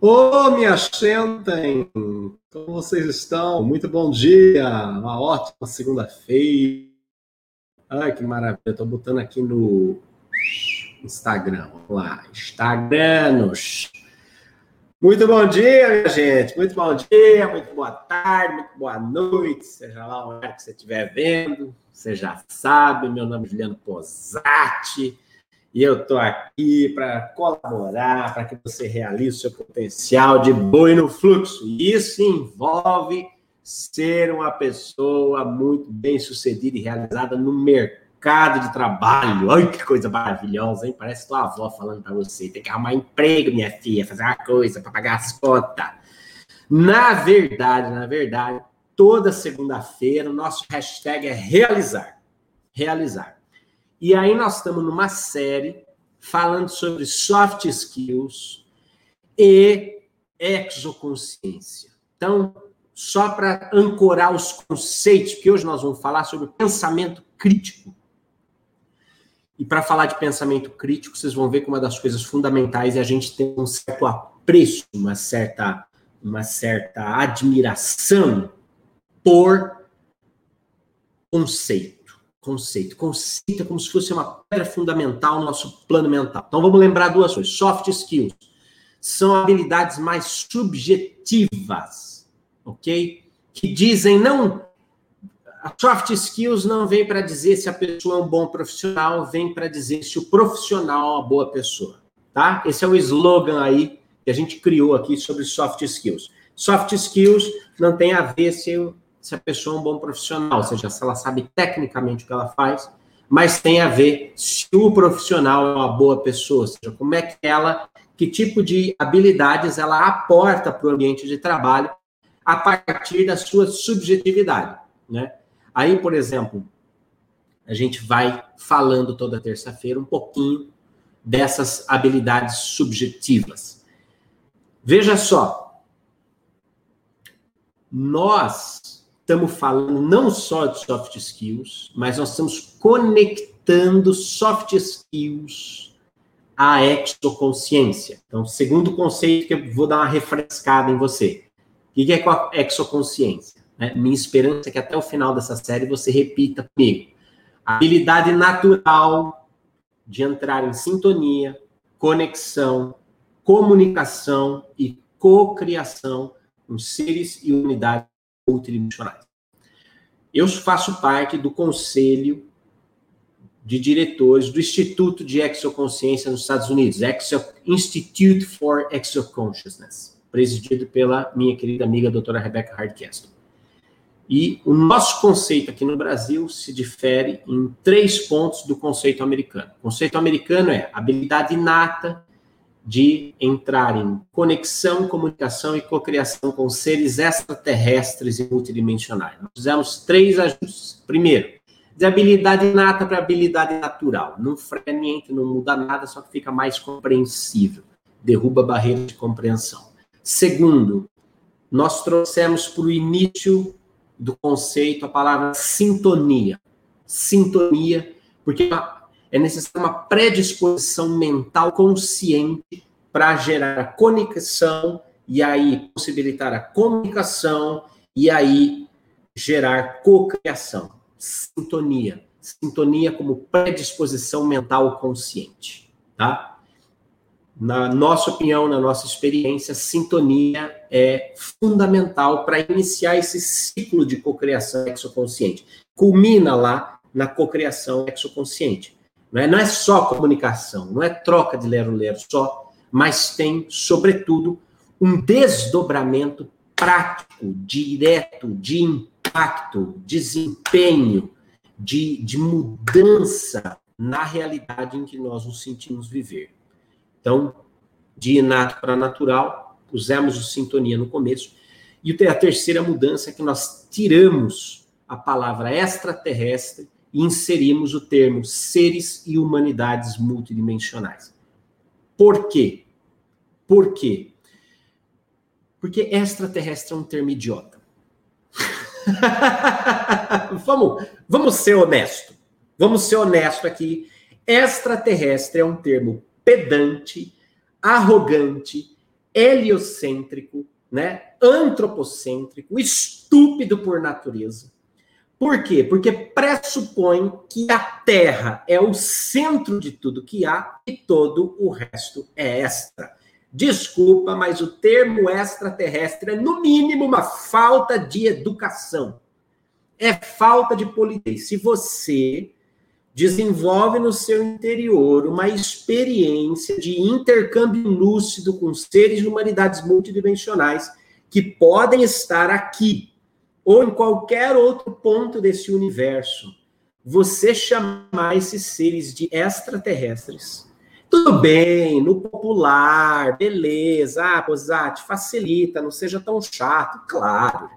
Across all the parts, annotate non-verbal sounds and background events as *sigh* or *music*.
Ô, oh, me assentem! Como vocês estão? Muito bom dia! Uma ótima segunda-feira. Ai, que maravilha! Estou botando aqui no Instagram. Vamos lá. Instagranos. Muito bom dia, minha gente. Muito bom dia, muito boa tarde, muito boa noite. Seja lá o horário que você estiver vendo. Você já sabe, meu nome é Juliano Posati. E eu estou aqui para colaborar, para que você realize o seu potencial de boi no fluxo. E isso envolve ser uma pessoa muito bem sucedida e realizada no mercado de trabalho. Olha que coisa maravilhosa, hein? Parece tua avó falando para você. Tem que arrumar emprego, minha filha, fazer uma coisa para pagar as contas. Na verdade, na verdade, toda segunda-feira o nosso hashtag é realizar. Realizar. E aí nós estamos numa série falando sobre soft skills e exoconsciência. Então, só para ancorar os conceitos, que hoje nós vamos falar sobre pensamento crítico. E para falar de pensamento crítico, vocês vão ver que uma das coisas fundamentais é a gente ter um certo apreço, uma certa, uma certa admiração por conceito conceito. Conceito é como se fosse uma pedra fundamental no nosso plano mental. Então vamos lembrar duas coisas. Soft skills são habilidades mais subjetivas, ok? Que dizem não. A soft skills não vem para dizer se a pessoa é um bom profissional, vem para dizer se o profissional é uma boa pessoa, tá? Esse é o slogan aí que a gente criou aqui sobre soft skills. Soft skills não tem a ver se se a pessoa é um bom profissional, ou seja, se ela sabe tecnicamente o que ela faz, mas tem a ver se o profissional é uma boa pessoa, ou seja, como é que ela, que tipo de habilidades ela aporta para o ambiente de trabalho a partir da sua subjetividade, né? Aí, por exemplo, a gente vai falando toda terça-feira um pouquinho dessas habilidades subjetivas. Veja só, nós estamos falando não só de soft skills, mas nós estamos conectando soft skills à exoconsciência. Então, segundo conceito que eu vou dar uma refrescada em você. O que é a exoconsciência? Né? Minha esperança é que até o final dessa série você repita comigo. A habilidade natural de entrar em sintonia, conexão, comunicação e cocriação com seres e unidades multidimensionais. Eu faço parte do conselho de diretores do Instituto de Exoconsciência nos Estados Unidos, Exo Institute for Exoconsciousness, presidido pela minha querida amiga doutora Rebecca Hardcastle. E o nosso conceito aqui no Brasil se difere em três pontos do conceito americano. O conceito americano é habilidade inata de entrar em conexão, comunicação e cocriação com seres extraterrestres e multidimensionais. Nós fizemos três ajustes. Primeiro, de habilidade inata para habilidade natural. Não freniente, não muda nada, só que fica mais compreensível. Derruba barreiras de compreensão. Segundo, nós trouxemos para o início do conceito a palavra sintonia. Sintonia, porque é necessária uma predisposição mental consciente para gerar a conexão e aí possibilitar a comunicação e aí gerar cocriação, sintonia, sintonia como predisposição mental consciente, tá? Na nossa opinião, na nossa experiência, sintonia é fundamental para iniciar esse ciclo de cocriação exoconsciente. Culmina lá na cocriação exoconsciente. Não é, não é só comunicação, não é troca de lero-lero só, mas tem, sobretudo, um desdobramento prático, direto, de impacto, desempenho, de, de mudança na realidade em que nós nos sentimos viver. Então, de inato para natural, pusemos o sintonia no começo. E a terceira mudança é que nós tiramos a palavra extraterrestre e inserimos o termo seres e humanidades multidimensionais. Por quê? Por quê? Porque extraterrestre é um termo idiota. *laughs* vamos, vamos ser honesto. Vamos ser honesto aqui. Extraterrestre é um termo pedante, arrogante, heliocêntrico, né? antropocêntrico, estúpido por natureza. Por quê? Porque pressupõe que a Terra é o centro de tudo que há e todo o resto é extra. Desculpa, mas o termo extraterrestre é, no mínimo, uma falta de educação. É falta de polidez. Se você desenvolve no seu interior uma experiência de intercâmbio lúcido com seres de humanidades multidimensionais que podem estar aqui ou em qualquer outro ponto desse universo, você chamar esses seres de extraterrestres. Tudo bem, no popular, beleza, ah, Posati, facilita, não seja tão chato, claro.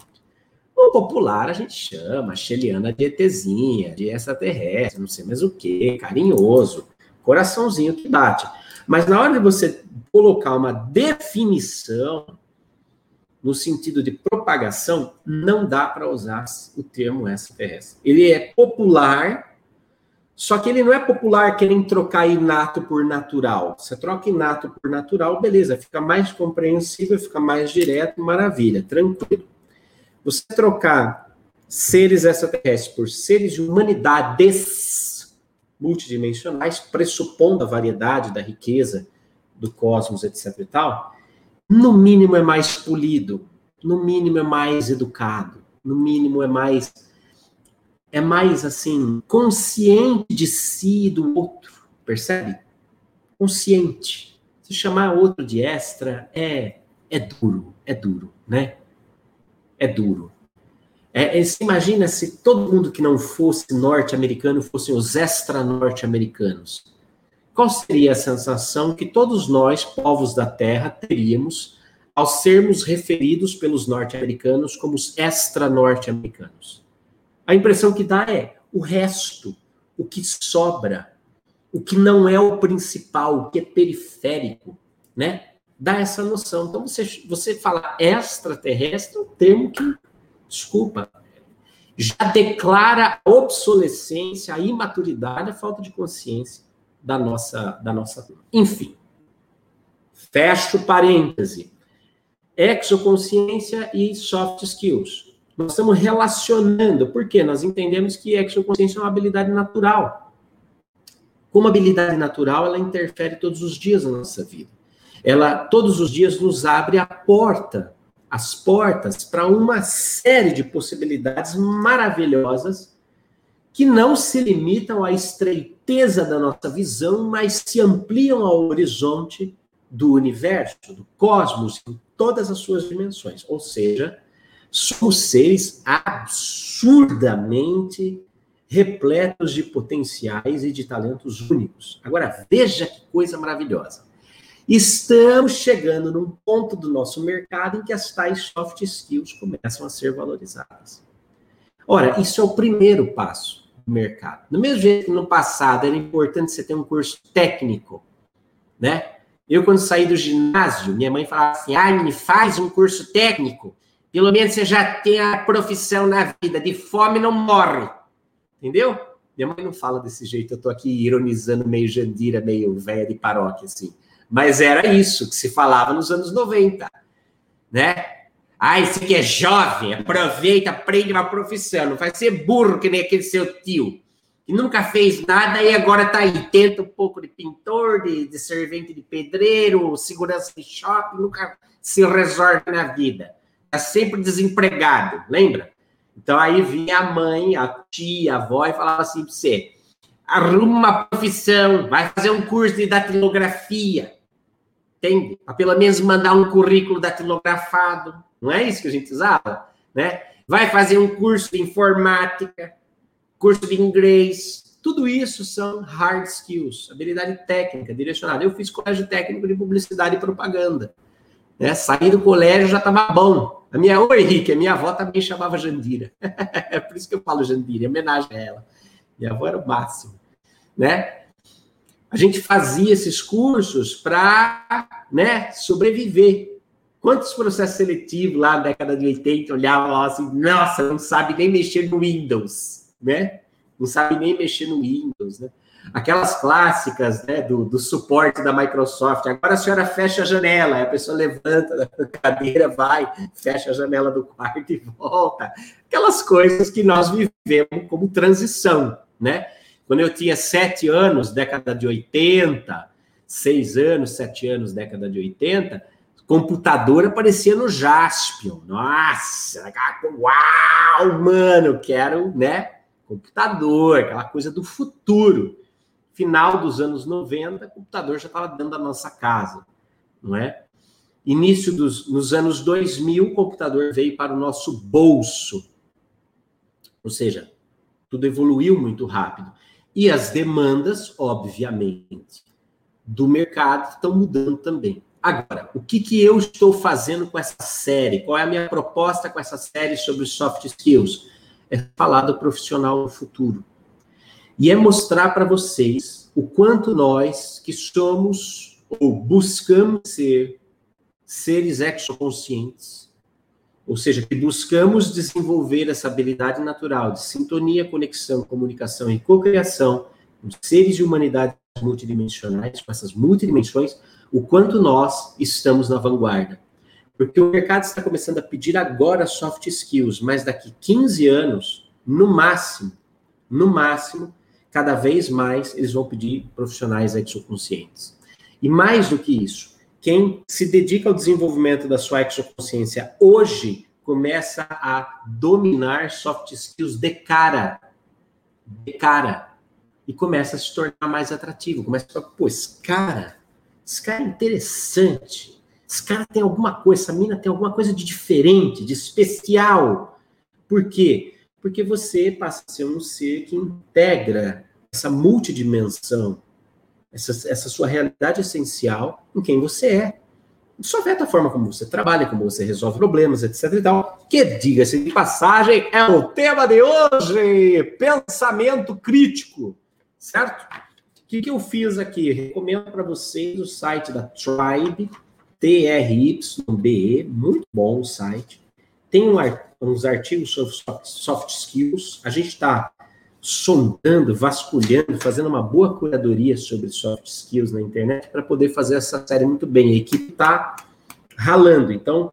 O popular a gente chama, Sheliana de ETzinha, de extraterrestre, não sei mais o que, carinhoso, coraçãozinho que bate. Mas na hora de você colocar uma definição, no sentido de propagação, não dá para usar o termo extraterrestre. Ele é popular, só que ele não é popular querendo trocar inato por natural. Você troca inato por natural, beleza, fica mais compreensível, fica mais direto, maravilha, tranquilo. Você trocar seres extraterrestres por seres de humanidades multidimensionais, pressupondo a variedade da riqueza do cosmos, etc e tal, no mínimo é mais polido, no mínimo é mais educado, no mínimo é mais é mais assim consciente de si e do outro, percebe? Consciente. Se chamar outro de extra é é duro, é duro, né? é duro. É, é, você imagina se todo mundo que não fosse norte-americano fossem os extra-norte-americanos. Qual seria a sensação que todos nós, povos da Terra, teríamos ao sermos referidos pelos norte-americanos como os extra-norte-americanos? A impressão que dá é o resto, o que sobra, o que não é o principal, o que é periférico, né? dá essa noção. Então, você, você falar extraterrestre é um termo que, desculpa, já declara a obsolescência, a imaturidade, a falta de consciência da nossa, da nossa Enfim, fecho parêntese. Exoconsciência e soft skills. Nós estamos relacionando, porque nós entendemos que exoconsciência é uma habilidade natural. Como habilidade natural, ela interfere todos os dias na nossa vida ela todos os dias nos abre a porta, as portas para uma série de possibilidades maravilhosas que não se limitam à estreiteza da nossa visão, mas se ampliam ao horizonte do universo, do cosmos, em todas as suas dimensões. Ou seja, somos seres absurdamente repletos de potenciais e de talentos únicos. Agora, veja que coisa maravilhosa. Estamos chegando num ponto do nosso mercado em que as tais soft skills começam a ser valorizadas. Ora, isso é o primeiro passo mercado. Do mesmo jeito que no passado era importante você ter um curso técnico, né? Eu, quando saí do ginásio, minha mãe falava assim: me faz um curso técnico. Pelo menos você já tem a profissão na vida. De fome não morre. Entendeu? Minha mãe não fala desse jeito. Eu tô aqui ironizando meio Jandira, meio velha de paróquia, assim. Mas era isso que se falava nos anos 90, né? Ah, esse que é jovem, aproveita, aprende uma profissão, não vai ser burro que nem aquele seu tio, que nunca fez nada e agora tá aí, tenta um pouco de pintor, de, de servente de pedreiro, segurança de shopping, nunca se resolve na vida. Tá sempre desempregado, lembra? Então aí vinha a mãe, a tia, a avó e falava assim para você: arruma uma profissão, vai fazer um curso de datilografia, Entende? Para pelo menos mandar um currículo datilografado. Não é isso que a gente usava? Né? Vai fazer um curso de informática, curso de inglês. Tudo isso são hard skills, habilidade técnica, direcionada. Eu fiz colégio técnico de publicidade e propaganda. Né? Saí do colégio já estava bom. A minha, oi Henrique, a minha avó também chamava Jandira. *laughs* é por isso que eu falo Jandira, em homenagem a ela. Minha avó era o máximo. Né? A gente fazia esses cursos para né, sobreviver. Quantos processos seletivos lá na década de 80 olhavam lá assim, nossa, não sabe nem mexer no Windows, né? Não sabe nem mexer no Windows, né? aquelas clássicas né, do, do suporte da Microsoft. Agora a senhora fecha a janela, a pessoa levanta da cadeira, vai, fecha a janela do quarto e volta. Aquelas coisas que nós vivemos como transição, né? Quando eu tinha sete anos, década de 80, seis anos, sete anos, década de 80, computador aparecia no Jaspion. Nossa, uau, mano, quero, né? Computador, aquela coisa do futuro. Final dos anos 90, o computador já estava dentro da nossa casa, não é? Início dos nos anos 2000, o computador veio para o nosso bolso. Ou seja, tudo evoluiu muito rápido. E as demandas, obviamente, do mercado estão mudando também. Agora, o que, que eu estou fazendo com essa série? Qual é a minha proposta com essa série sobre soft skills? É falar do profissional no futuro. E é mostrar para vocês o quanto nós, que somos ou buscamos ser seres exoconscientes, ou seja, que buscamos desenvolver essa habilidade natural de sintonia, conexão, comunicação e cocriação com seres de humanidade multidimensionais, com essas multidimensões, o quanto nós estamos na vanguarda. Porque o mercado está começando a pedir agora soft skills, mas daqui 15 anos, no máximo, no máximo, cada vez mais eles vão pedir profissionais exoconscientes. E mais do que isso, quem se dedica ao desenvolvimento da sua exoconsciência hoje começa a dominar soft skills de cara. De cara. E começa a se tornar mais atrativo. Começa a falar, pô, esse cara esse cara é interessante. Esse cara tem alguma coisa, essa mina tem alguma coisa de diferente, de especial. Por quê? Porque você passa a ser um ser que integra essa multidimensão, essa, essa sua realidade essencial em quem você é. Isso afeta a forma como você trabalha, como você resolve problemas, etc e tal. Que, diga-se de passagem, é o tema de hoje: pensamento crítico, certo? que, que eu fiz aqui? recomendo para vocês o site da Tribe, T-R-Y-B-E, muito bom o site. Tem um, uns artigos sobre soft skills. A gente está sondando, vasculhando, fazendo uma boa curadoria sobre soft skills na internet para poder fazer essa série muito bem. A equipe está ralando. Então,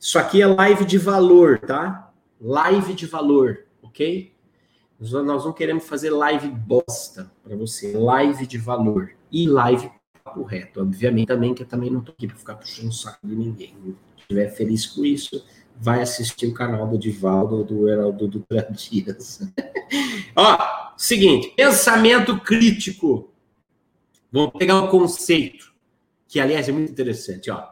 isso aqui é live de valor, tá? Live de valor, ok? Nós não queremos fazer live bosta para você, live de valor e live papo reto. Obviamente também que eu também não estou aqui para ficar puxando o saco de ninguém. Se estiver feliz com isso, vai assistir o canal do Divaldo do Heraldo do Dias. *laughs* Ó, seguinte, pensamento crítico. Vamos pegar um conceito que aliás é muito interessante, ó.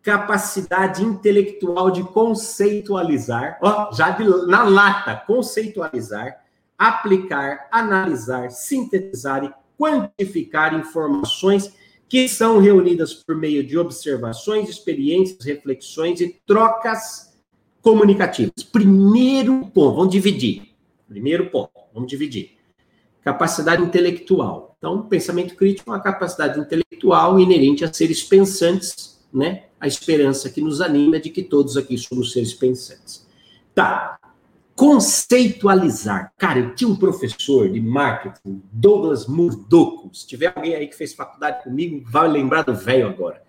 Capacidade intelectual de conceitualizar, ó, já de, na lata, conceitualizar aplicar, analisar, sintetizar e quantificar informações que são reunidas por meio de observações, experiências, reflexões e trocas comunicativas. Primeiro ponto, vamos dividir. Primeiro ponto, vamos dividir. Capacidade intelectual. Então, pensamento crítico é uma capacidade intelectual inerente a seres pensantes, né? A esperança que nos anima de que todos aqui somos seres pensantes. Tá. Conceitualizar. Cara, eu tinha um professor de marketing, Douglas Murdoco. Se tiver alguém aí que fez faculdade comigo, vai lembrar do velho agora.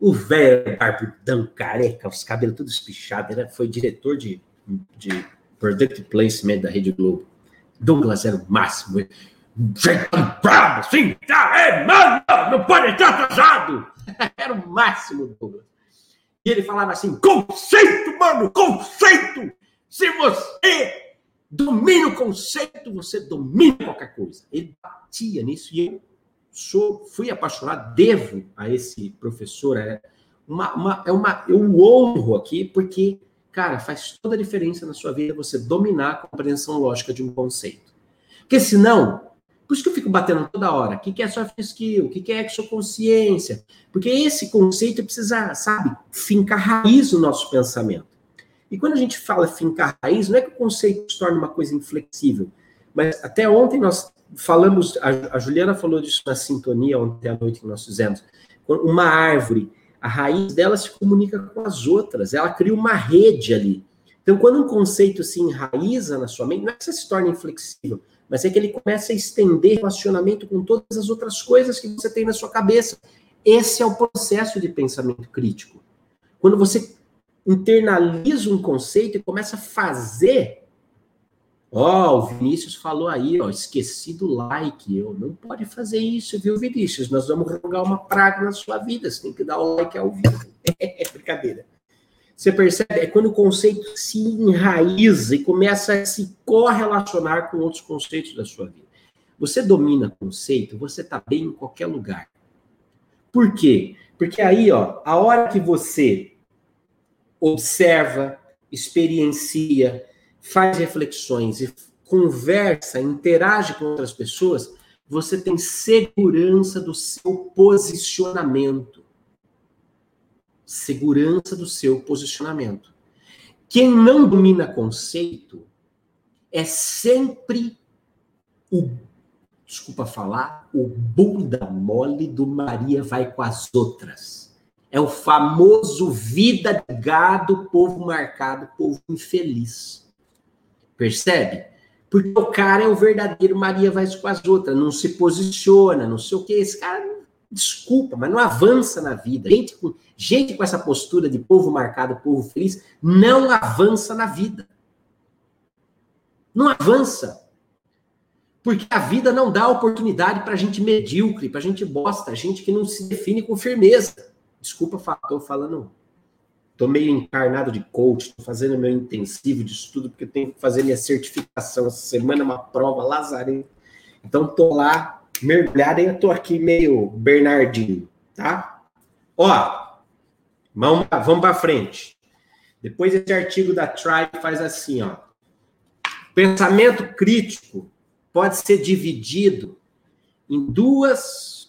O velho barbudão, careca, os cabelos todos espichados, era, foi diretor de, de Product Placement da Rede Globo. Douglas era o máximo. Gente bravo, assim, tá, é, mano, não pode estar atrasado. era o máximo, Douglas. E ele falava assim: conceito, mano, conceito! Se você domina o conceito, você domina qualquer coisa. Ele batia nisso e eu sou, fui apaixonado, devo a esse professor. É uma, uma, é uma, eu honro aqui porque, cara, faz toda a diferença na sua vida você dominar a compreensão lógica de um conceito. Porque senão, por isso que eu fico batendo toda hora. O que é soft skill? O que é exoconsciência? Porque esse conceito precisa, sabe, fincar raiz no nosso pensamento. E quando a gente fala fincar raiz, não é que o conceito se torne uma coisa inflexível, mas até ontem nós falamos, a, Juliana falou disso na sintonia ontem à noite que nós fizemos. Uma árvore, a raiz dela se comunica com as outras, ela cria uma rede ali. Então, quando um conceito se enraiza na sua mente, não é que você se torna inflexível, mas é que ele começa a estender relacionamento com todas as outras coisas que você tem na sua cabeça. Esse é o processo de pensamento crítico. Quando você internaliza um conceito e começa a fazer. Ó, oh, o Vinícius falou aí, ó, esqueci do like. Eu não pode fazer isso, viu, Vinícius? Nós vamos rogar uma praga na sua vida. Você tem que dar o like ao vivo. *laughs* É brincadeira. Você percebe? É quando o conceito se enraiza e começa a se correlacionar com outros conceitos da sua vida. Você domina conceito, você está bem em qualquer lugar. Por quê? Porque aí, ó, a hora que você observa, experiencia, faz reflexões e conversa, interage com outras pessoas, você tem segurança do seu posicionamento segurança do seu posicionamento. Quem não domina conceito é sempre o, desculpa falar, o bunda mole do Maria vai com as outras. É o famoso vida de gado, povo marcado, povo infeliz. Percebe? Porque o cara é o verdadeiro Maria vai com as outras, não se posiciona, não sei o que. Esse cara Desculpa, mas não avança na vida. Gente com, gente com essa postura de povo marcado, povo feliz, não avança na vida. Não avança. Porque a vida não dá oportunidade para gente medíocre, para gente bosta, gente que não se define com firmeza. Desculpa, estou falando. Estou meio encarnado de coach, estou fazendo meu intensivo de estudo, porque tenho que fazer minha certificação. Essa semana uma prova lazarenta. Então, estou lá mergulhada e tô aqui meio Bernardinho, tá? Ó, vamos, vamos para frente. Depois esse artigo da Tribe faz assim, ó. Pensamento crítico pode ser dividido em duas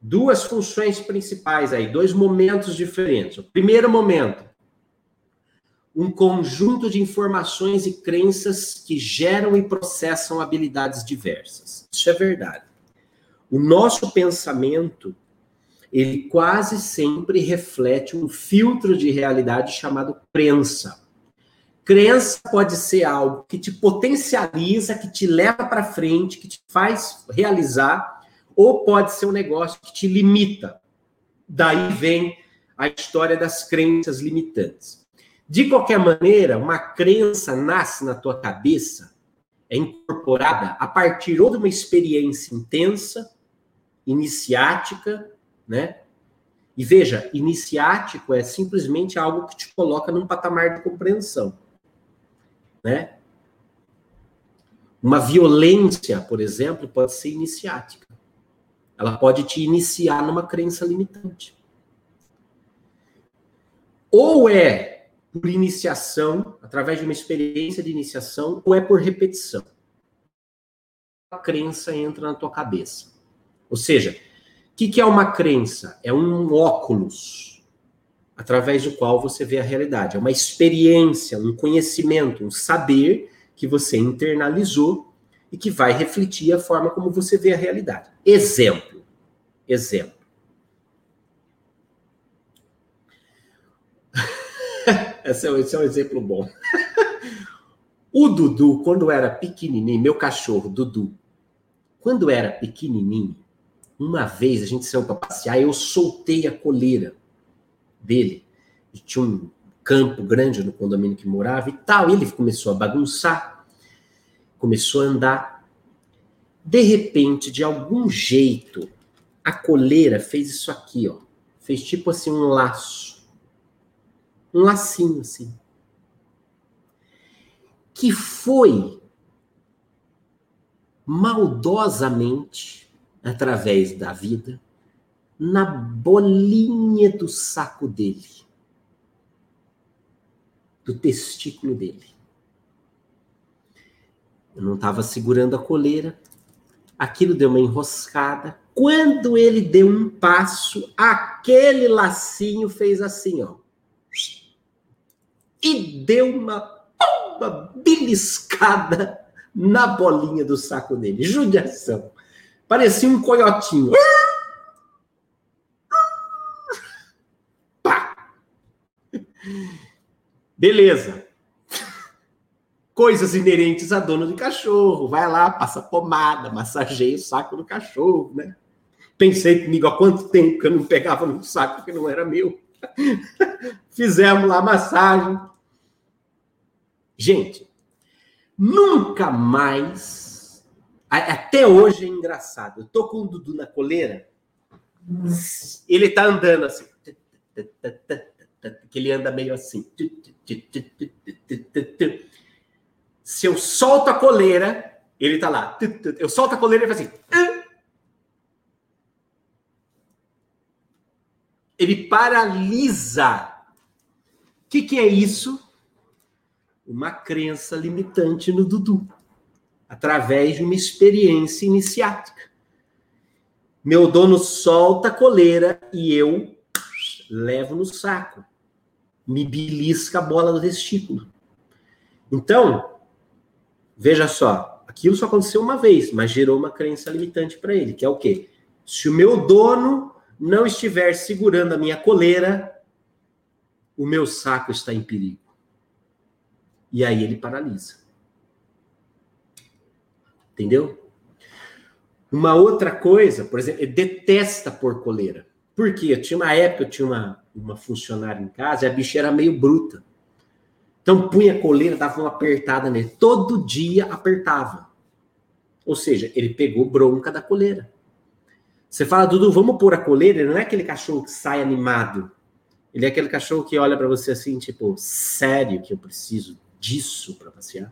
duas funções principais aí, dois momentos diferentes. O primeiro momento, um conjunto de informações e crenças que geram e processam habilidades diversas. Isso é verdade. O nosso pensamento, ele quase sempre reflete um filtro de realidade chamado crença. Crença pode ser algo que te potencializa, que te leva para frente, que te faz realizar, ou pode ser um negócio que te limita. Daí vem a história das crenças limitantes. De qualquer maneira, uma crença nasce na tua cabeça, é incorporada a partir ou de uma experiência intensa, iniciática, né? E veja, iniciático é simplesmente algo que te coloca num patamar de compreensão, né? Uma violência, por exemplo, pode ser iniciática. Ela pode te iniciar numa crença limitante. Ou é por iniciação, através de uma experiência de iniciação, ou é por repetição. A crença entra na tua cabeça. Ou seja, o que, que é uma crença? É um óculos através do qual você vê a realidade. É uma experiência, um conhecimento, um saber que você internalizou e que vai refletir a forma como você vê a realidade. Exemplo. Exemplo. *laughs* Esse é, esse é um exemplo bom. *laughs* o Dudu, quando era pequenininho, meu cachorro, Dudu, quando era pequenininho, uma vez a gente saiu para passear, eu soltei a coleira dele. E tinha um campo grande no condomínio que morava e tal. E ele começou a bagunçar, começou a andar. De repente, de algum jeito, a coleira fez isso aqui, ó. Fez tipo assim um laço um lacinho assim. Que foi maldosamente, através da vida, na bolinha do saco dele, do testículo dele. Eu não estava segurando a coleira, aquilo deu uma enroscada. Quando ele deu um passo, aquele lacinho fez assim, ó e deu uma, uma beliscada na bolinha do saco dele. Judiação. Parecia um coiotinho. Pá! Beleza. Coisas inerentes a dono de cachorro. Vai lá, passa pomada, massageia o saco do cachorro, né? Pensei comigo há quanto tempo que eu não pegava no saco que não era meu. *laughs* Fizemos lá massagem. Gente, nunca mais. Até hoje é engraçado. Eu tô com o Dudu na coleira. Ele tá andando assim. Que ele anda meio assim. Se eu solto a coleira, ele tá lá. Eu solto a coleira e ele faz assim. Ele paralisa. O que, que é isso? Uma crença limitante no Dudu, através de uma experiência iniciática. Meu dono solta a coleira e eu levo no saco. Me belisca a bola do testículo. Então, Veja só, aquilo só aconteceu uma vez, mas gerou uma crença limitante para ele, que é o quê? Se o meu dono não estiver segurando a minha coleira, o meu saco está em perigo. E aí ele paralisa. Entendeu? Uma outra coisa, por exemplo, ele detesta pôr coleira. Por quê? Eu tinha uma época, eu tinha uma, uma funcionária em casa e a bicha era meio bruta. Então punha a coleira, dava uma apertada nele. Todo dia apertava. Ou seja, ele pegou bronca da coleira. Você fala, Dudu, vamos pôr a coleira? Ele não é aquele cachorro que sai animado. Ele é aquele cachorro que olha para você assim, tipo, sério que eu preciso disso para passear?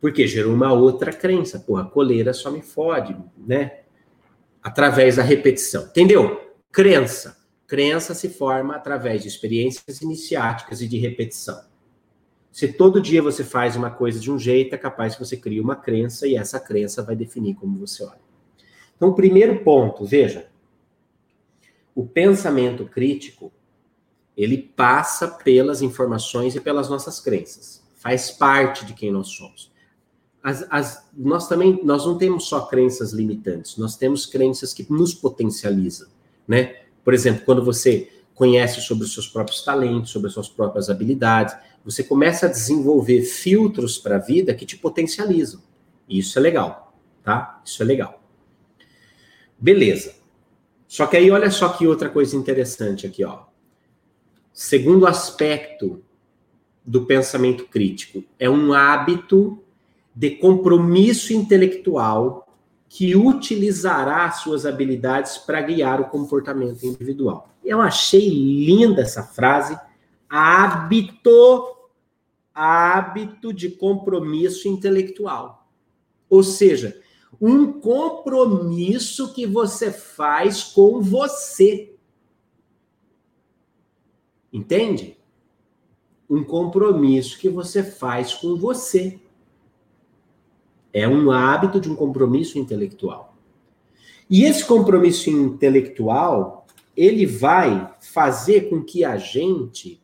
Porque gerou uma outra crença. Porra, a coleira só me fode, né? Através da repetição. Entendeu? Crença. Crença se forma através de experiências iniciáticas e de repetição. Se todo dia você faz uma coisa de um jeito, é capaz que você crie uma crença e essa crença vai definir como você olha. Então, o primeiro ponto, veja, o pensamento crítico, ele passa pelas informações e pelas nossas crenças. Faz parte de quem nós somos. As, as, nós também, nós não temos só crenças limitantes, nós temos crenças que nos potencializam, né? Por exemplo, quando você conhece sobre os seus próprios talentos, sobre as suas próprias habilidades, você começa a desenvolver filtros para a vida que te potencializam. E isso é legal, tá? Isso é legal. Beleza. Só que aí olha só que outra coisa interessante aqui, ó. Segundo aspecto do pensamento crítico, é um hábito de compromisso intelectual que utilizará suas habilidades para guiar o comportamento individual. Eu achei linda essa frase. Hábito, hábito de compromisso intelectual. Ou seja, um compromisso que você faz com você. Entende? Um compromisso que você faz com você. É um hábito de um compromisso intelectual. E esse compromisso intelectual, ele vai fazer com que a gente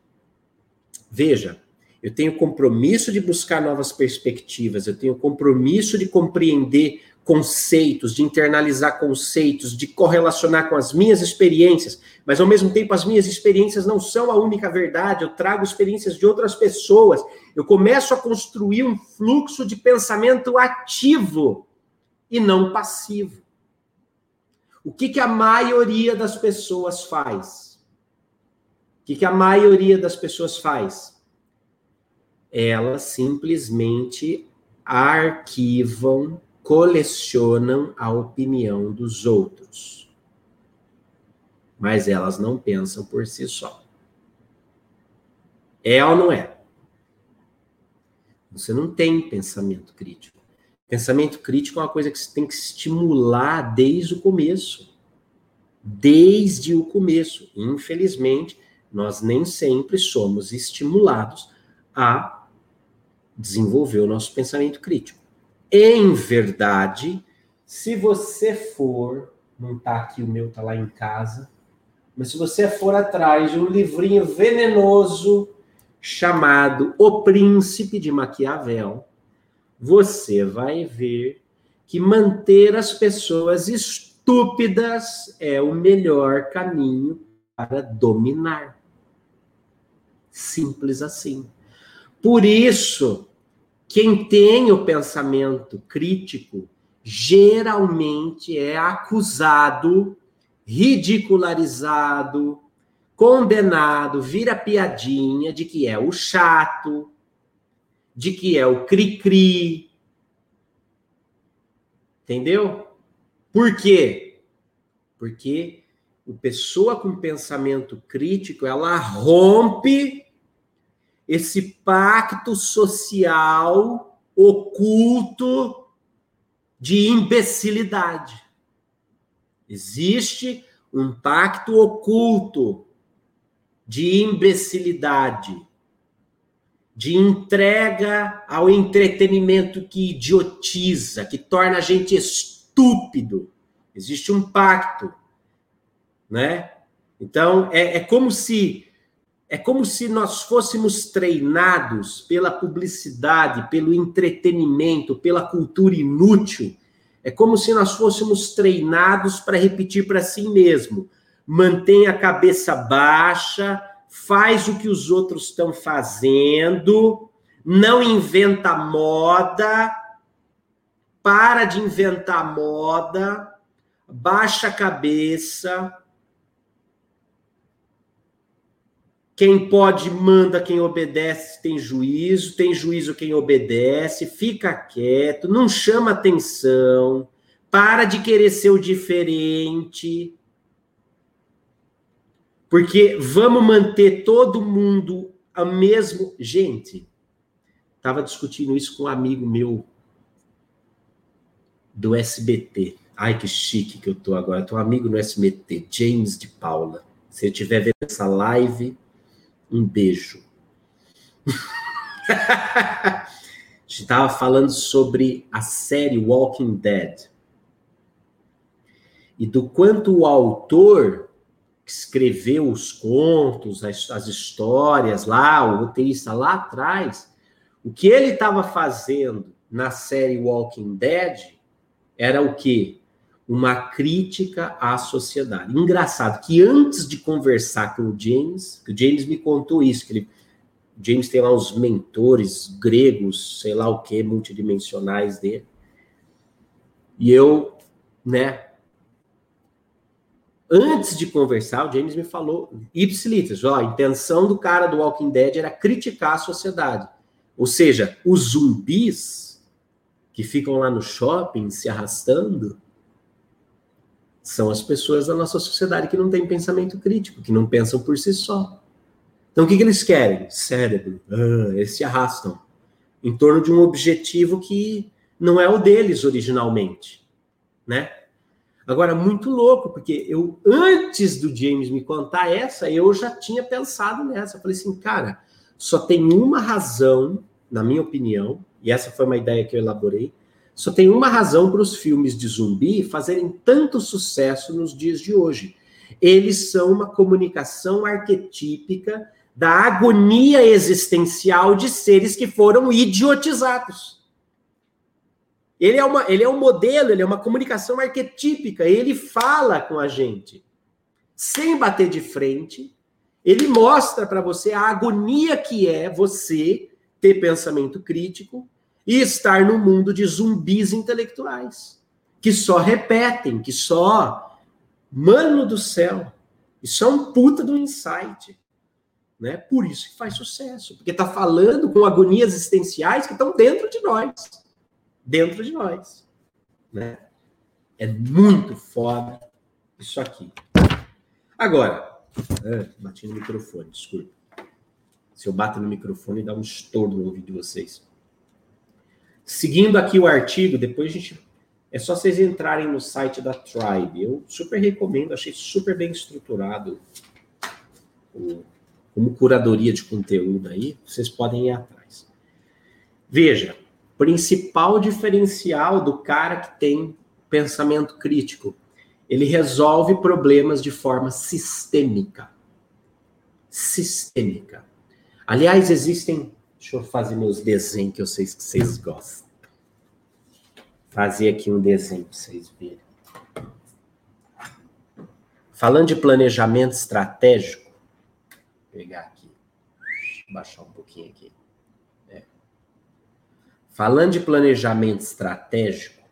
veja, eu tenho compromisso de buscar novas perspectivas, eu tenho compromisso de compreender conceitos, de internalizar conceitos, de correlacionar com as minhas experiências, mas ao mesmo tempo as minhas experiências não são a única verdade, eu trago experiências de outras pessoas. Eu começo a construir um fluxo de pensamento ativo e não passivo. O que, que a maioria das pessoas faz? O que, que a maioria das pessoas faz? Elas simplesmente arquivam colecionam a opinião dos outros. Mas elas não pensam por si só. É ou não é? Você não tem pensamento crítico. Pensamento crítico é uma coisa que você tem que estimular desde o começo. Desde o começo. Infelizmente, nós nem sempre somos estimulados a desenvolver o nosso pensamento crítico. Em verdade, se você for, não tá aqui, o meu tá lá em casa, mas se você for atrás de um livrinho venenoso chamado O Príncipe de Maquiavel, você vai ver que manter as pessoas estúpidas é o melhor caminho para dominar. Simples assim. Por isso, quem tem o pensamento crítico geralmente é acusado, ridicularizado, condenado, vira piadinha de que é o chato, de que é o cri-cri. Entendeu? Por quê? Porque a pessoa com pensamento crítico, ela rompe esse pacto social oculto de imbecilidade. Existe um pacto oculto de imbecilidade, de entrega ao entretenimento que idiotiza, que torna a gente estúpido. Existe um pacto, né? Então é, é como se é como se nós fôssemos treinados pela publicidade, pelo entretenimento, pela cultura inútil. É como se nós fôssemos treinados para repetir para si mesmo: mantém a cabeça baixa, faz o que os outros estão fazendo, não inventa moda, para de inventar moda, baixa a cabeça, Quem pode manda, quem obedece tem juízo, tem juízo quem obedece, fica quieto, não chama atenção, para de querer ser o diferente. Porque vamos manter todo mundo a mesmo. Gente, estava discutindo isso com um amigo meu do SBT. Ai, que chique que eu tô agora. Tô um amigo no SBT, James de Paula. Se ele estiver vendo essa live, um beijo. *laughs* a gente estava falando sobre a série Walking Dead. E do quanto o autor que escreveu os contos, as, as histórias lá, o roteirista lá atrás, o que ele estava fazendo na série Walking Dead era o quê? uma crítica à sociedade. Engraçado que antes de conversar com o James, que o James me contou isso, que ele, James tem lá uns mentores gregos, sei lá o que, multidimensionais dele. E eu, né, antes de conversar, o James me falou, ipsiliters, ó, a intenção do cara do Walking Dead era criticar a sociedade. Ou seja, os zumbis que ficam lá no shopping se arrastando, são as pessoas da nossa sociedade que não têm pensamento crítico, que não pensam por si só. Então, o que, que eles querem? Cérebro. Ah, eles se arrastam em torno de um objetivo que não é o deles originalmente, né? Agora, muito louco, porque eu, antes do James me contar essa, eu já tinha pensado nessa. Eu falei assim, cara, só tem uma razão, na minha opinião, e essa foi uma ideia que eu elaborei, só tem uma razão para os filmes de zumbi fazerem tanto sucesso nos dias de hoje. Eles são uma comunicação arquetípica da agonia existencial de seres que foram idiotizados. Ele é, uma, ele é um modelo, ele é uma comunicação arquetípica, ele fala com a gente sem bater de frente. Ele mostra para você a agonia que é você ter pensamento crítico, e estar no mundo de zumbis intelectuais, que só repetem, que só. Mano do céu, isso é um puta do insight. Né? Por isso que faz sucesso, porque está falando com agonias existenciais que estão dentro de nós. Dentro de nós. Né? É muito foda isso aqui. Agora, ah, bati no microfone, desculpa. Se eu bato no microfone, dá um estouro no ouvido de vocês. Seguindo aqui o artigo, depois a gente. É só vocês entrarem no site da Tribe. Eu super recomendo, achei super bem estruturado o, como curadoria de conteúdo aí. Vocês podem ir atrás. Veja, principal diferencial do cara que tem pensamento crítico. Ele resolve problemas de forma sistêmica. Sistêmica. Aliás, existem Deixa eu fazer meus desenhos que eu sei que vocês gostam. Fazer aqui um desenho para vocês verem. Falando de planejamento estratégico, pegar aqui, baixar um pouquinho aqui. É. falando de planejamento estratégico,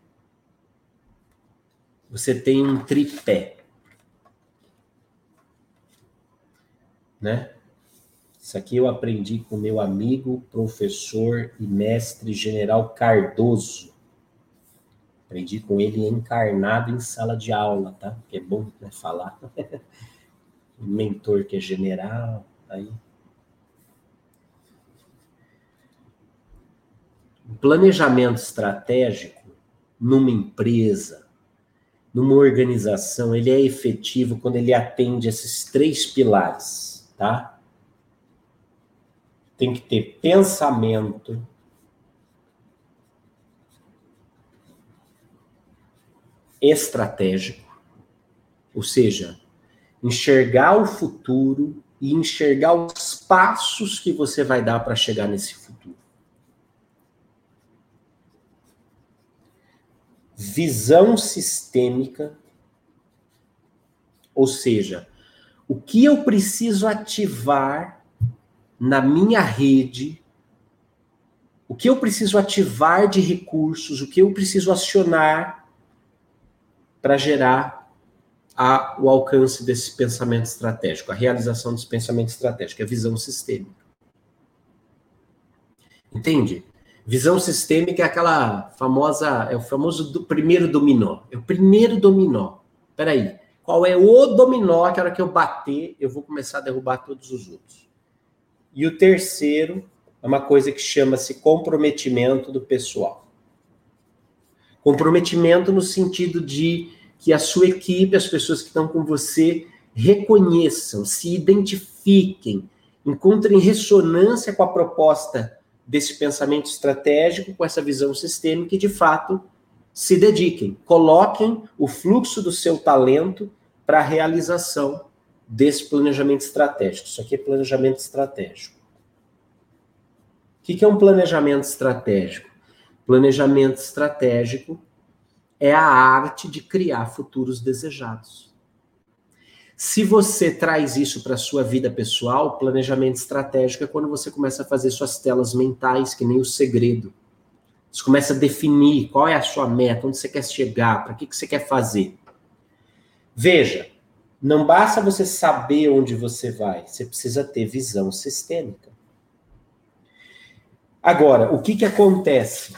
você tem um tripé. Né? Isso aqui eu aprendi com meu amigo, professor e mestre general Cardoso. Aprendi com ele encarnado em sala de aula, tá? Que é bom né, falar. *laughs* mentor que é general, aí. Planejamento estratégico numa empresa, numa organização, ele é efetivo quando ele atende esses três pilares, tá? Tem que ter pensamento, estratégico, ou seja, enxergar o futuro e enxergar os passos que você vai dar para chegar nesse futuro. Visão sistêmica, ou seja, o que eu preciso ativar na minha rede, o que eu preciso ativar de recursos, o que eu preciso acionar para gerar a, o alcance desse pensamento estratégico, a realização desse pensamento estratégico, a visão sistêmica. Entende? Visão sistêmica é aquela famosa, é o famoso do primeiro dominó. É o primeiro dominó. Peraí, qual é o dominó que a hora que eu bater, eu vou começar a derrubar todos os outros? E o terceiro é uma coisa que chama-se comprometimento do pessoal. Comprometimento no sentido de que a sua equipe, as pessoas que estão com você, reconheçam, se identifiquem, encontrem ressonância com a proposta desse pensamento estratégico, com essa visão sistêmica e, de fato, se dediquem, coloquem o fluxo do seu talento para a realização desse planejamento estratégico. Isso aqui é planejamento estratégico. O que é um planejamento estratégico? Planejamento estratégico é a arte de criar futuros desejados. Se você traz isso para a sua vida pessoal, planejamento estratégico é quando você começa a fazer suas telas mentais, que nem o segredo. Você começa a definir qual é a sua meta, onde você quer chegar, para que, que você quer fazer. Veja, não basta você saber onde você vai, você precisa ter visão sistêmica. Agora, o que, que acontece?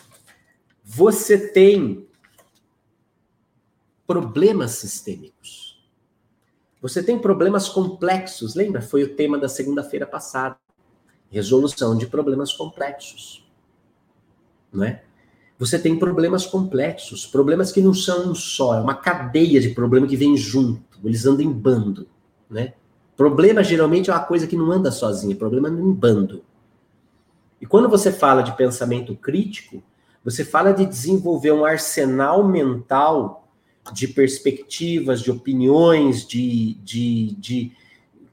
Você tem problemas sistêmicos. Você tem problemas complexos, lembra? Foi o tema da segunda-feira passada. Resolução de problemas complexos. Não é? Você tem problemas complexos, problemas que não são um só, é uma cadeia de problemas que vem junto, eles andam em bando, né? Problema geralmente é uma coisa que não anda sozinha, problema anda em bando. E quando você fala de pensamento crítico, você fala de desenvolver um arsenal mental de perspectivas, de opiniões, de, de, de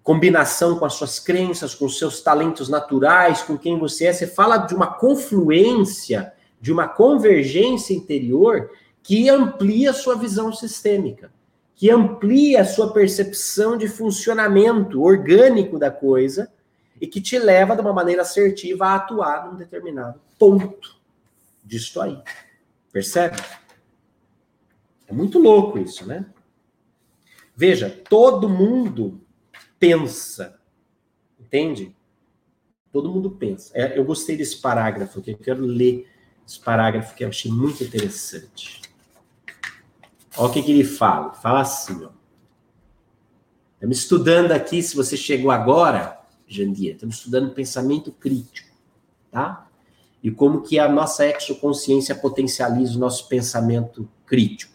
combinação com as suas crenças, com os seus talentos naturais, com quem você é. Você fala de uma confluência, de uma convergência interior que amplia a sua visão sistêmica, que amplia a sua percepção de funcionamento orgânico da coisa e que te leva de uma maneira assertiva a atuar num determinado ponto disso aí. Percebe? É muito louco isso, né? Veja, todo mundo pensa, entende? Todo mundo pensa. É, eu gostei desse parágrafo aqui, eu quero ler esse parágrafo que eu achei muito interessante. Olha o que, que ele fala. Fala assim, ó. Estamos estudando aqui, se você chegou agora, Jandia, estamos estudando pensamento crítico, tá? E como que a nossa exoconsciência potencializa o nosso pensamento crítico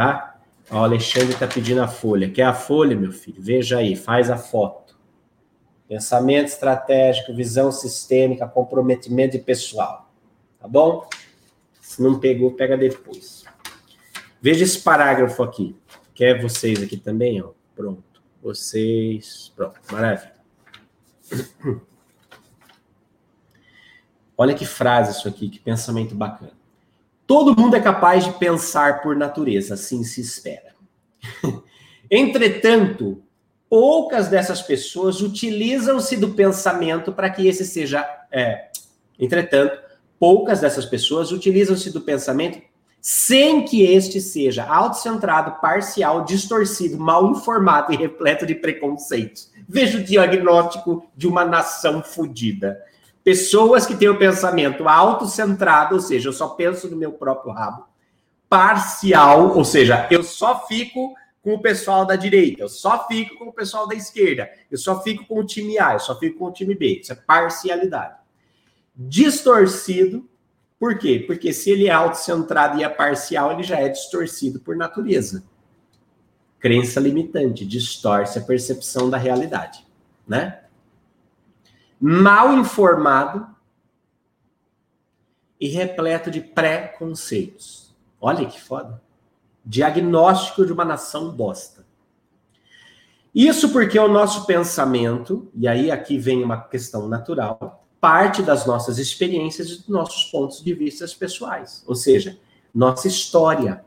tá? o Alexandre está pedindo a folha. Quer a folha, meu filho? Veja aí, faz a foto. Pensamento estratégico, visão sistêmica, comprometimento de pessoal. Tá bom? Se não pegou, pega depois. Veja esse parágrafo aqui. Quer vocês aqui também, ó. Pronto. Vocês. Pronto. Maravilha. *coughs* Olha que frase isso aqui, que pensamento bacana. Todo mundo é capaz de pensar por natureza, assim se espera. *laughs* Entretanto, poucas dessas pessoas utilizam-se do pensamento para que esse seja. É, entretanto, poucas dessas pessoas utilizam-se do pensamento sem que este seja autocentrado, parcial, distorcido, mal informado e repleto de preconceitos. Veja o diagnóstico de uma nação fodida. Pessoas que têm o pensamento autocentrado, ou seja, eu só penso no meu próprio rabo, parcial, ou seja, eu só fico com o pessoal da direita, eu só fico com o pessoal da esquerda, eu só fico com o time A, eu só fico com o time B. Isso é parcialidade. Distorcido, por quê? Porque se ele é autocentrado e é parcial, ele já é distorcido por natureza. Crença limitante, distorce a percepção da realidade, né? Mal informado e repleto de preconceitos. Olha que foda. Diagnóstico de uma nação bosta. Isso porque o nosso pensamento, e aí aqui vem uma questão natural, parte das nossas experiências e dos nossos pontos de vista pessoais. Ou seja, nossa história.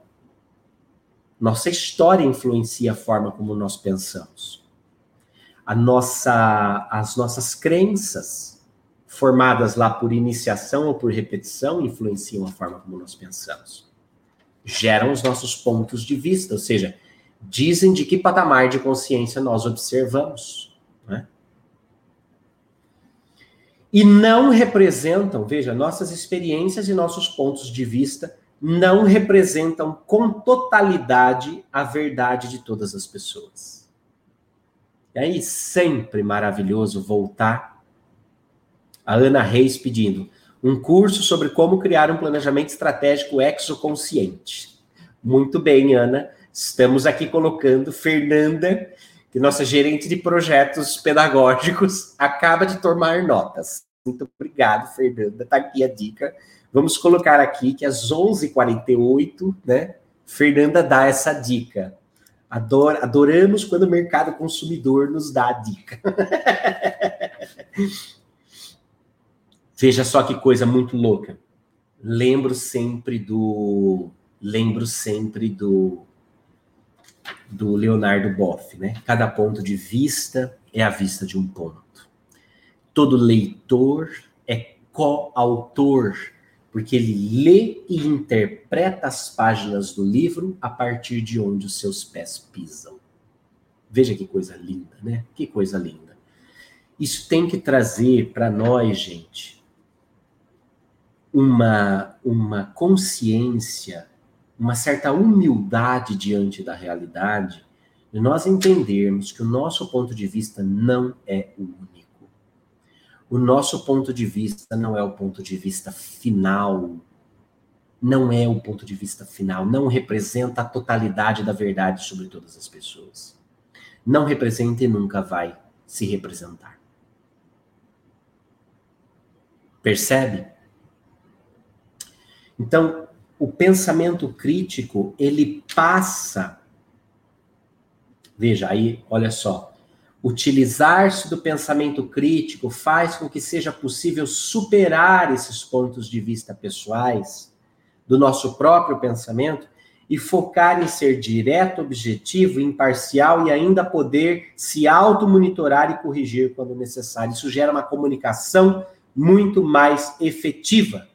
Nossa história influencia a forma como nós pensamos. A nossa, as nossas crenças, formadas lá por iniciação ou por repetição, influenciam a forma como nós pensamos geram os nossos pontos de vista, ou seja, dizem de que patamar de consciência nós observamos. Né? E não representam, veja, nossas experiências e nossos pontos de vista não representam com totalidade a verdade de todas as pessoas. E aí, sempre maravilhoso voltar a Ana Reis pedindo: um curso sobre como criar um planejamento estratégico exoconsciente. Muito bem, Ana. Estamos aqui colocando Fernanda, que nossa gerente de projetos pedagógicos, acaba de tomar notas. Muito obrigado, Fernanda. Está aqui a dica. Vamos colocar aqui que às 11h48, né, Fernanda dá essa dica. Ador, adoramos quando o mercado consumidor nos dá a dica. *laughs* Veja só que coisa muito louca. Lembro sempre do lembro sempre do do Leonardo Boff, né? Cada ponto de vista é a vista de um ponto. Todo leitor é coautor, porque ele lê e interpreta as páginas do livro a partir de onde os seus pés pisam. Veja que coisa linda, né? Que coisa linda. Isso tem que trazer para nós, gente, uma, uma consciência, uma certa humildade diante da realidade, de nós entendermos que o nosso ponto de vista não é o único. O nosso ponto de vista não é o ponto de vista final. Não é o ponto de vista final. Não representa a totalidade da verdade sobre todas as pessoas. Não representa e nunca vai se representar. Percebe? Então, o pensamento crítico, ele passa. Veja, aí, olha só. Utilizar-se do pensamento crítico faz com que seja possível superar esses pontos de vista pessoais do nosso próprio pensamento e focar em ser direto, objetivo, imparcial e ainda poder se auto-monitorar e corrigir quando necessário. Isso gera uma comunicação muito mais efetiva.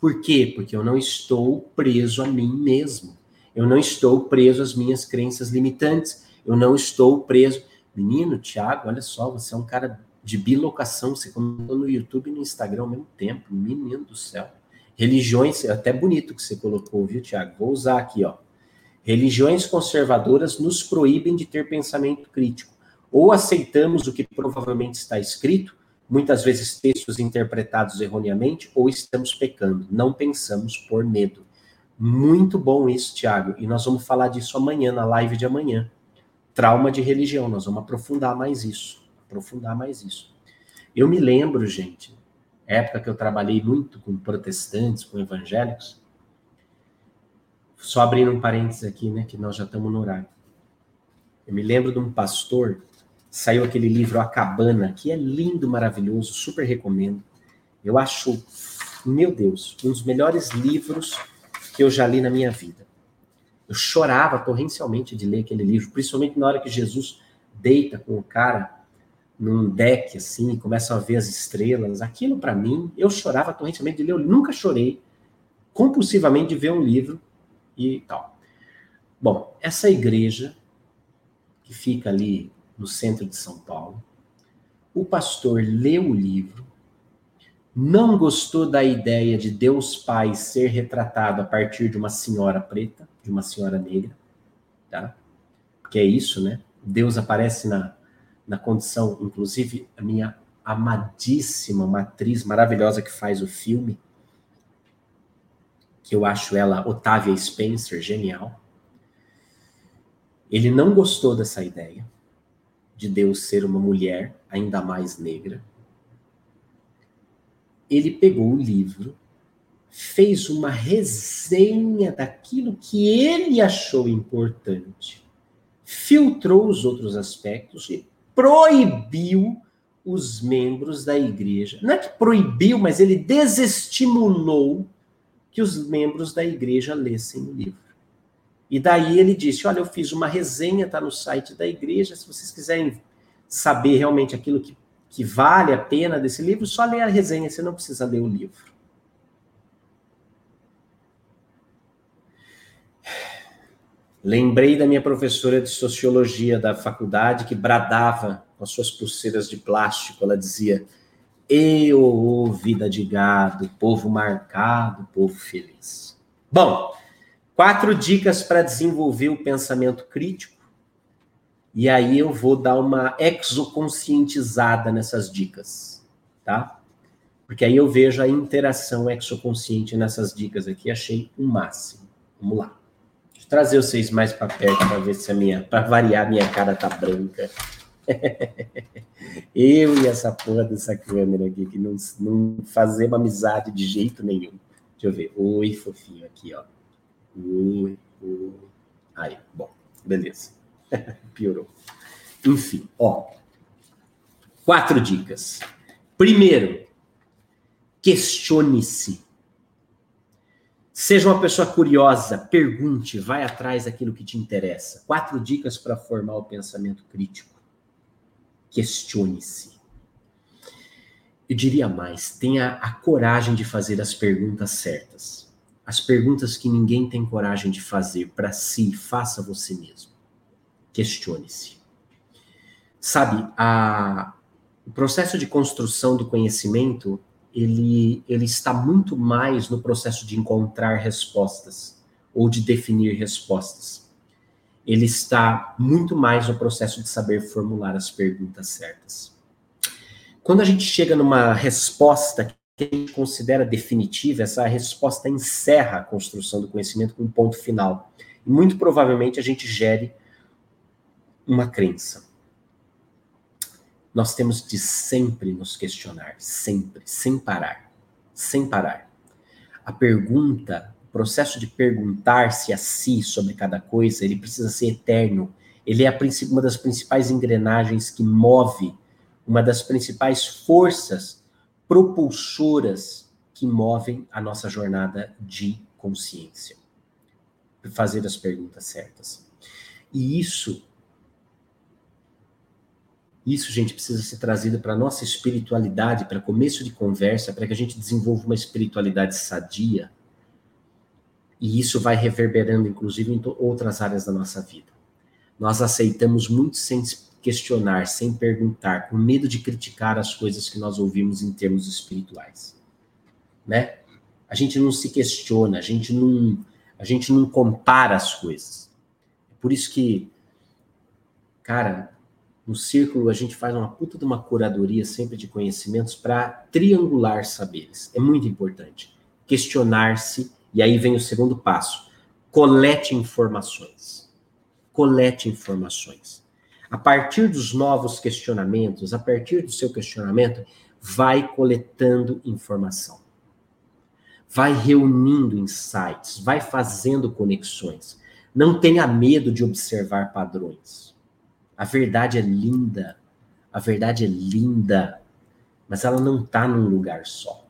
Por quê? Porque eu não estou preso a mim mesmo. Eu não estou preso às minhas crenças limitantes. Eu não estou preso. Menino, Thiago, olha só, você é um cara de bilocação. Você comentou no YouTube e no Instagram ao mesmo tempo. Menino do céu. Religiões, é até bonito que você colocou, viu, Thiago? Vou usar aqui, ó. Religiões conservadoras nos proíbem de ter pensamento crítico. Ou aceitamos o que provavelmente está escrito, muitas vezes textos interpretados erroneamente, ou estamos pecando, não pensamos por medo. Muito bom isso, Tiago, e nós vamos falar disso amanhã, na live de amanhã. Trauma de religião, nós vamos aprofundar mais isso, aprofundar mais isso. Eu me lembro, gente, época que eu trabalhei muito com protestantes, com evangélicos, só abrindo um parênteses aqui, né, que nós já estamos no horário. Eu me lembro de um pastor saiu aquele livro A Cabana, que é lindo, maravilhoso, super recomendo. Eu acho, meu Deus, um dos melhores livros que eu já li na minha vida. Eu chorava torrencialmente de ler aquele livro, principalmente na hora que Jesus deita com o cara num deck assim, começam a ver as estrelas. Aquilo para mim, eu chorava torrentemente de ler, eu nunca chorei compulsivamente de ver um livro e tal. Bom, essa igreja que fica ali no centro de São Paulo, o pastor leu o livro, não gostou da ideia de Deus Pai ser retratado a partir de uma senhora preta, de uma senhora negra, tá? Porque é isso, né? Deus aparece na, na condição, inclusive, a minha amadíssima, uma atriz maravilhosa que faz o filme, que eu acho ela Otávia Spencer genial. Ele não gostou dessa ideia de Deus ser uma mulher, ainda mais negra. Ele pegou o livro, fez uma resenha daquilo que ele achou importante, filtrou os outros aspectos e proibiu os membros da igreja. Não é que proibiu, mas ele desestimulou que os membros da igreja lessem o livro. E daí ele disse: Olha, eu fiz uma resenha, está no site da igreja. Se vocês quiserem saber realmente aquilo que, que vale a pena desse livro, só lê a resenha, você não precisa ler o livro. Lembrei da minha professora de sociologia da faculdade que bradava com as suas pulseiras de plástico. Ela dizia: Eu, vida de gado, povo marcado, povo feliz. Bom, Quatro dicas para desenvolver o pensamento crítico. E aí eu vou dar uma exoconscientizada nessas dicas, tá? Porque aí eu vejo a interação exoconsciente nessas dicas aqui, achei o máximo. Vamos lá. Trazer vocês mais para perto para ver se a minha, para variar, minha cara tá branca. *laughs* eu e essa porra dessa câmera aqui que não, não fazemos amizade de jeito nenhum. Deixa eu ver. Oi, fofinho aqui, ó. Ui, ui. Aí, bom, beleza. *laughs* Piorou. Enfim, ó. Quatro dicas. Primeiro, questione-se. Seja uma pessoa curiosa, pergunte, vai atrás daquilo que te interessa. Quatro dicas para formar o pensamento crítico. Questione-se. Eu diria mais, tenha a coragem de fazer as perguntas certas as perguntas que ninguém tem coragem de fazer para si, faça você mesmo. Questione-se. Sabe, a, o processo de construção do conhecimento, ele, ele está muito mais no processo de encontrar respostas ou de definir respostas. Ele está muito mais no processo de saber formular as perguntas certas. Quando a gente chega numa resposta que a gente considera definitiva, essa resposta encerra a construção do conhecimento com um ponto final. E muito provavelmente a gente gere uma crença. Nós temos de sempre nos questionar, sempre, sem parar, sem parar. A pergunta, o processo de perguntar-se a si sobre cada coisa, ele precisa ser eterno. Ele é uma das principais engrenagens que move, uma das principais forças propulsoras que movem a nossa jornada de consciência. Fazer as perguntas certas. E isso isso, gente, precisa ser trazido para a nossa espiritualidade, para começo de conversa, para que a gente desenvolva uma espiritualidade sadia. E isso vai reverberando, inclusive, em outras áreas da nossa vida. Nós aceitamos muito sem questionar, sem perguntar, com medo de criticar as coisas que nós ouvimos em termos espirituais. Né? A gente não se questiona, a gente não, a gente não compara as coisas. Por isso que, cara, no círculo a gente faz uma puta de uma curadoria sempre de conhecimentos para triangular saberes. É muito importante. Questionar-se, e aí vem o segundo passo. Colete informações. Colete informações a partir dos novos questionamentos, a partir do seu questionamento, vai coletando informação. Vai reunindo insights, vai fazendo conexões. Não tenha medo de observar padrões. A verdade é linda, a verdade é linda, mas ela não está num lugar só.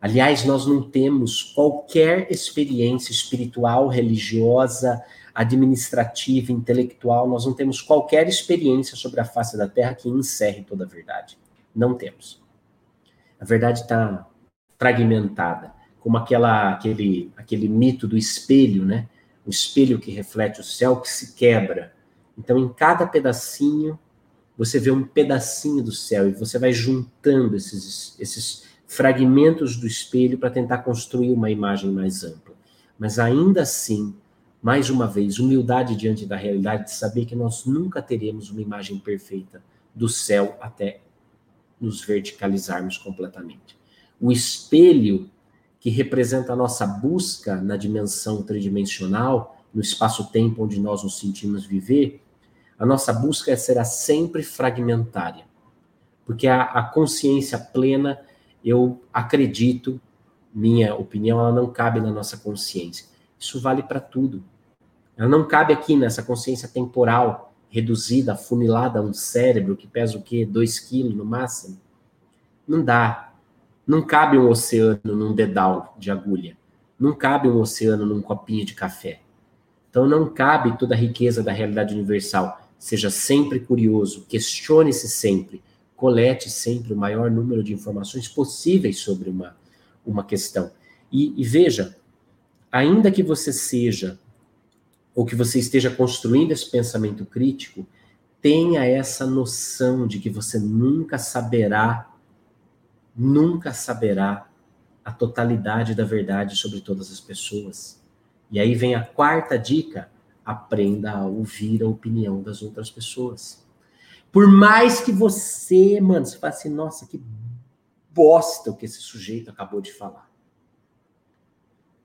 Aliás, nós não temos qualquer experiência espiritual, religiosa, administrativa, intelectual, nós não temos qualquer experiência sobre a face da Terra que encerre toda a verdade. Não temos. A verdade está fragmentada, como aquela, aquele, aquele mito do espelho, né? O espelho que reflete o céu que se quebra. Então, em cada pedacinho, você vê um pedacinho do céu e você vai juntando esses, esses fragmentos do espelho para tentar construir uma imagem mais ampla. Mas ainda assim, mais uma vez, humildade diante da realidade de saber que nós nunca teremos uma imagem perfeita do céu até nos verticalizarmos completamente. O espelho que representa a nossa busca na dimensão tridimensional, no espaço-tempo onde nós nos sentimos viver, a nossa busca será sempre fragmentária. Porque a, a consciência plena, eu acredito, minha opinião, ela não cabe na nossa consciência. Isso vale para tudo. Ela não cabe aqui nessa consciência temporal, reduzida, afunilada a um cérebro que pesa o quê? 2 quilos no máximo? Não dá. Não cabe um oceano num dedal de agulha. Não cabe um oceano num copinho de café. Então não cabe toda a riqueza da realidade universal. Seja sempre curioso, questione-se sempre, colete sempre o maior número de informações possíveis sobre uma, uma questão. E, e veja, ainda que você seja ou que você esteja construindo esse pensamento crítico, tenha essa noção de que você nunca saberá, nunca saberá a totalidade da verdade sobre todas as pessoas. E aí vem a quarta dica: aprenda a ouvir a opinião das outras pessoas. Por mais que você, mano, você fale assim, nossa, que bosta o que esse sujeito acabou de falar.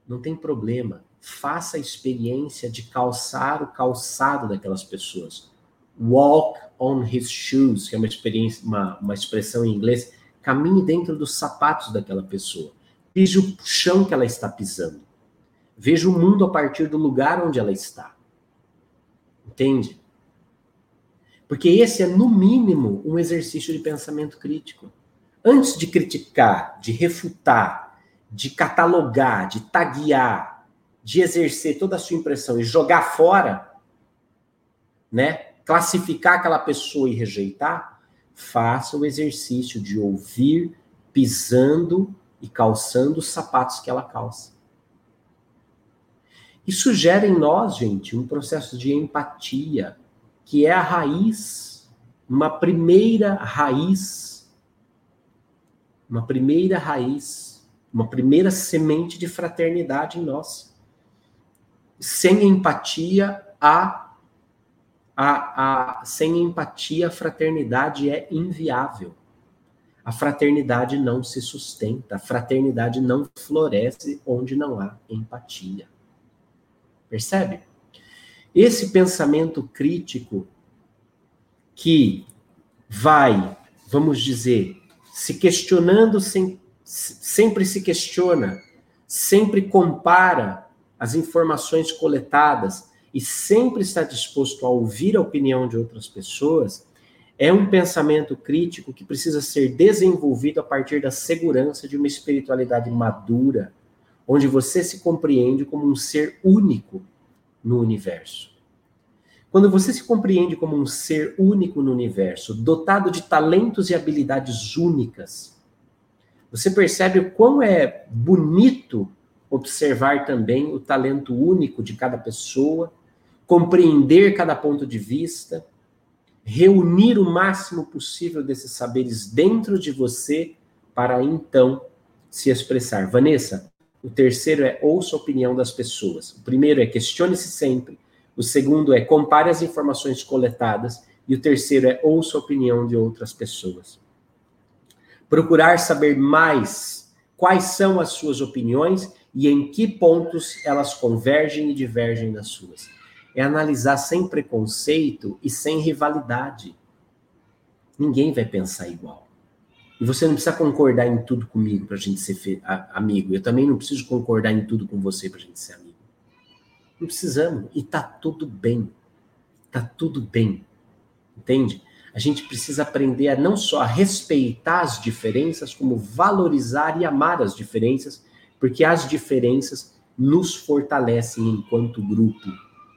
Não tem problema faça a experiência de calçar o calçado daquelas pessoas. Walk on his shoes, que é uma experiência, uma, uma expressão em inglês, caminhe dentro dos sapatos daquela pessoa. Pise o chão que ela está pisando. Veja o mundo a partir do lugar onde ela está. Entende? Porque esse é, no mínimo, um exercício de pensamento crítico. Antes de criticar, de refutar, de catalogar, de taguear, de exercer toda a sua impressão e jogar fora, né? Classificar aquela pessoa e rejeitar, faça o exercício de ouvir pisando e calçando os sapatos que ela calça. Isso gera em nós, gente, um processo de empatia, que é a raiz, uma primeira raiz, uma primeira raiz, uma primeira semente de fraternidade em nós sem empatia a, a, a sem empatia a fraternidade é inviável. A fraternidade não se sustenta, a fraternidade não floresce onde não há empatia. Percebe? Esse pensamento crítico que vai, vamos dizer, se questionando, sem, sempre se questiona, sempre compara as informações coletadas e sempre está disposto a ouvir a opinião de outras pessoas, é um pensamento crítico que precisa ser desenvolvido a partir da segurança de uma espiritualidade madura, onde você se compreende como um ser único no universo. Quando você se compreende como um ser único no universo, dotado de talentos e habilidades únicas, você percebe o quão é bonito observar também o talento único de cada pessoa, compreender cada ponto de vista, reunir o máximo possível desses saberes dentro de você para então se expressar. Vanessa, o terceiro é ouça a opinião das pessoas. O primeiro é questione-se sempre. O segundo é compare as informações coletadas. E o terceiro é ouça a opinião de outras pessoas. Procurar saber mais quais são as suas opiniões e em que pontos elas convergem e divergem das suas. É analisar sem preconceito e sem rivalidade. Ninguém vai pensar igual. E você não precisa concordar em tudo comigo para a gente ser amigo. Eu também não preciso concordar em tudo com você para a gente ser amigo. Não precisamos. E tá tudo bem. Tá tudo bem. Entende? A gente precisa aprender a não só respeitar as diferenças, como valorizar e amar as diferenças porque as diferenças nos fortalecem enquanto grupo,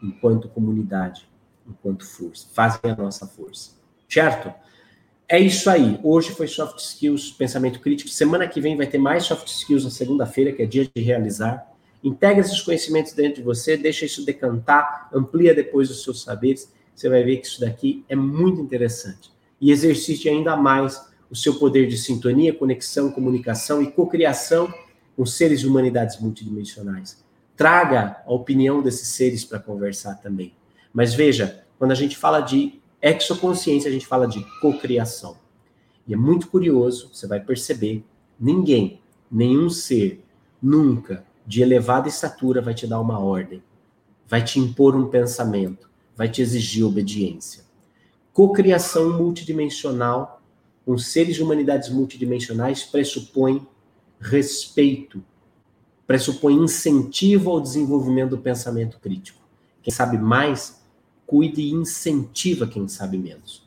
enquanto comunidade, enquanto força, fazem a nossa força. Certo? É isso aí. Hoje foi soft skills, pensamento crítico. Semana que vem vai ter mais soft skills na segunda-feira, que é dia de realizar. Integra esses conhecimentos dentro de você, deixa isso decantar, amplia depois os seus saberes. Você vai ver que isso daqui é muito interessante. E exercite ainda mais o seu poder de sintonia, conexão, comunicação e cocriação com seres de humanidades multidimensionais. Traga a opinião desses seres para conversar também. Mas veja, quando a gente fala de exoconsciência, a gente fala de cocriação. E é muito curioso, você vai perceber, ninguém, nenhum ser, nunca, de elevada estatura, vai te dar uma ordem, vai te impor um pensamento, vai te exigir obediência. Cocriação multidimensional com seres de humanidades multidimensionais pressupõe respeito, pressupõe incentivo ao desenvolvimento do pensamento crítico. Quem sabe mais, cuide e incentiva quem sabe menos.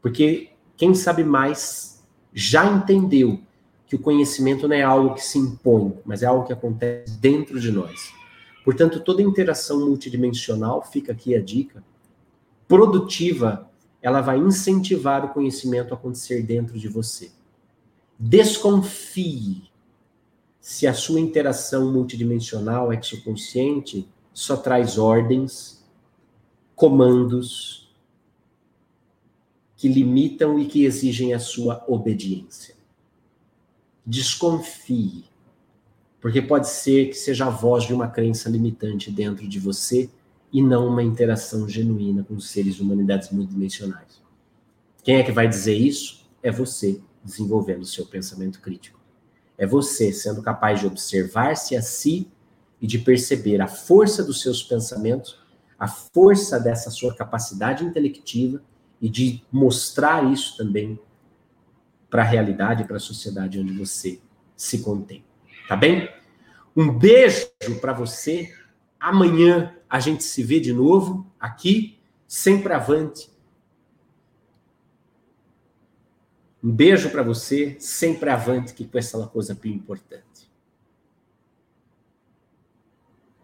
Porque quem sabe mais já entendeu que o conhecimento não é algo que se impõe, mas é algo que acontece dentro de nós. Portanto, toda interação multidimensional, fica aqui a dica, produtiva ela vai incentivar o conhecimento a acontecer dentro de você. Desconfie se a sua interação multidimensional exoconsciente só traz ordens, comandos que limitam e que exigem a sua obediência. Desconfie, porque pode ser que seja a voz de uma crença limitante dentro de você e não uma interação genuína com os seres de humanidades multidimensionais. Quem é que vai dizer isso? É você, desenvolvendo o seu pensamento crítico. É você sendo capaz de observar-se a si e de perceber a força dos seus pensamentos, a força dessa sua capacidade intelectiva e de mostrar isso também para a realidade, para a sociedade onde você se contém. Tá bem? Um beijo para você. Amanhã a gente se vê de novo aqui, sempre avante. Um beijo para você, sempre avante, que com essa coisa bem importante.